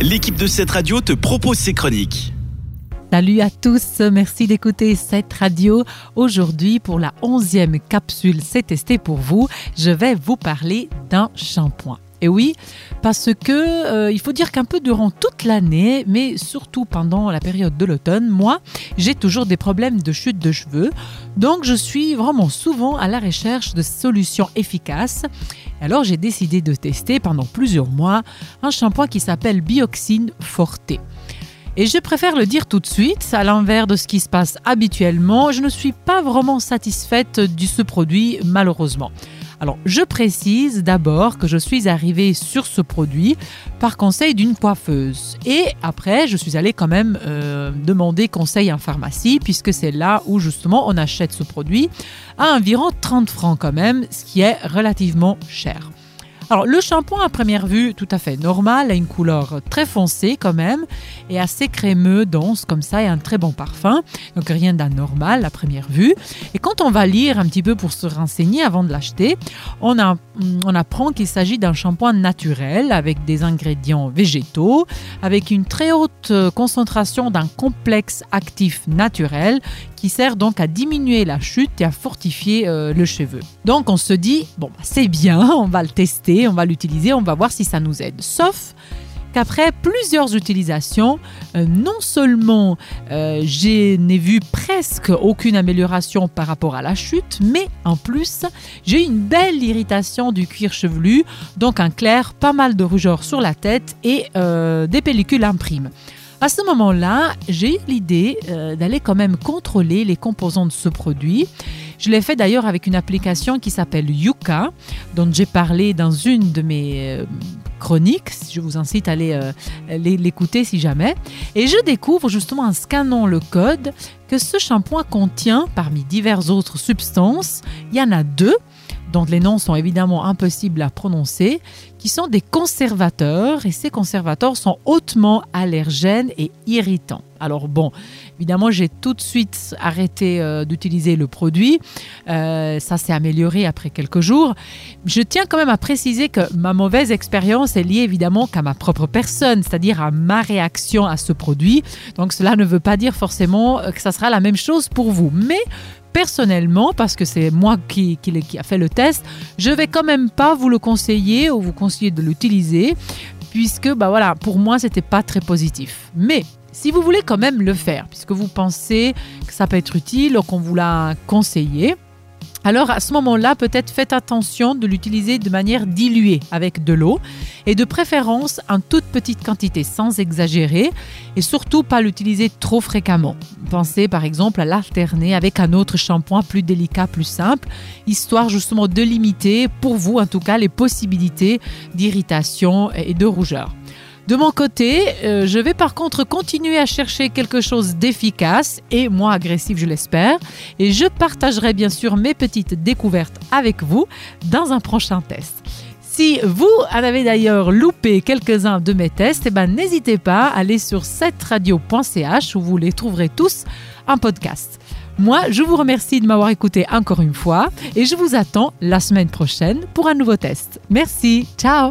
l'équipe de cette radio te propose ses chroniques. Salut à tous, merci d'écouter cette radio. Aujourd'hui, pour la onzième capsule C'est testé pour vous, je vais vous parler d'un shampoing. Et oui, parce que euh, il faut dire qu'un peu durant toute l'année, mais surtout pendant la période de l'automne, moi, j'ai toujours des problèmes de chute de cheveux. Donc, je suis vraiment souvent à la recherche de solutions efficaces. Alors, j'ai décidé de tester pendant plusieurs mois un shampoing qui s'appelle Bioxine Forte. Et je préfère le dire tout de suite, à l'envers de ce qui se passe habituellement, je ne suis pas vraiment satisfaite de ce produit malheureusement. Alors, je précise d'abord que je suis arrivée sur ce produit par conseil d'une coiffeuse. Et après, je suis allée quand même euh, demander conseil en pharmacie, puisque c'est là où justement on achète ce produit à environ 30 francs quand même, ce qui est relativement cher. Alors, le shampoing à première vue, tout à fait normal, a une couleur très foncée quand même, et assez crémeux, dense comme ça, et un très bon parfum. Donc, rien d'anormal à première vue. Et quand on va lire un petit peu pour se renseigner avant de l'acheter, on, on apprend qu'il s'agit d'un shampoing naturel avec des ingrédients végétaux, avec une très haute concentration d'un complexe actif naturel qui sert donc à diminuer la chute et à fortifier euh, le cheveu. Donc on se dit, bon, bah, c'est bien, on va le tester, on va l'utiliser, on va voir si ça nous aide. Sauf qu'après plusieurs utilisations, euh, non seulement euh, je n'ai vu presque aucune amélioration par rapport à la chute, mais en plus, j'ai une belle irritation du cuir chevelu, donc un clair, pas mal de rougeur sur la tête et des pellicules imprimes. À ce moment-là, j'ai eu l'idée euh, d'aller quand même contrôler les composants de ce produit. Je l'ai fait d'ailleurs avec une application qui s'appelle Yuka, dont j'ai parlé dans une de mes euh, chroniques. Je vous incite à aller euh, l'écouter si jamais. Et je découvre justement en scannant le code que ce shampoing contient, parmi diverses autres substances, il y en a deux dont les noms sont évidemment impossibles à prononcer, qui sont des conservateurs et ces conservateurs sont hautement allergènes et irritants. Alors bon, évidemment, j'ai tout de suite arrêté euh, d'utiliser le produit. Euh, ça s'est amélioré après quelques jours. Je tiens quand même à préciser que ma mauvaise expérience est liée évidemment qu'à ma propre personne, c'est-à-dire à ma réaction à ce produit. Donc cela ne veut pas dire forcément que ça sera la même chose pour vous. Mais personnellement, parce que c'est moi qui, a fait le test, je vais quand même pas vous le conseiller ou vous conseiller de l'utiliser, puisque bah voilà, pour moi c'était pas très positif. Mais si vous voulez quand même le faire, puisque vous pensez que ça peut être utile ou qu'on vous l'a conseillé, alors à ce moment-là, peut-être faites attention de l'utiliser de manière diluée avec de l'eau et de préférence en toute petite quantité sans exagérer et surtout pas l'utiliser trop fréquemment. Pensez par exemple à l'alterner avec un autre shampoing plus délicat, plus simple, histoire justement de limiter pour vous en tout cas les possibilités d'irritation et de rougeur. De mon côté, euh, je vais par contre continuer à chercher quelque chose d'efficace et moins agressif, je l'espère. Et je partagerai bien sûr mes petites découvertes avec vous dans un prochain test. Si vous en avez d'ailleurs loupé quelques-uns de mes tests, eh ben, n'hésitez pas à aller sur cetteradio.ch où vous les trouverez tous en podcast. Moi, je vous remercie de m'avoir écouté encore une fois et je vous attends la semaine prochaine pour un nouveau test. Merci, ciao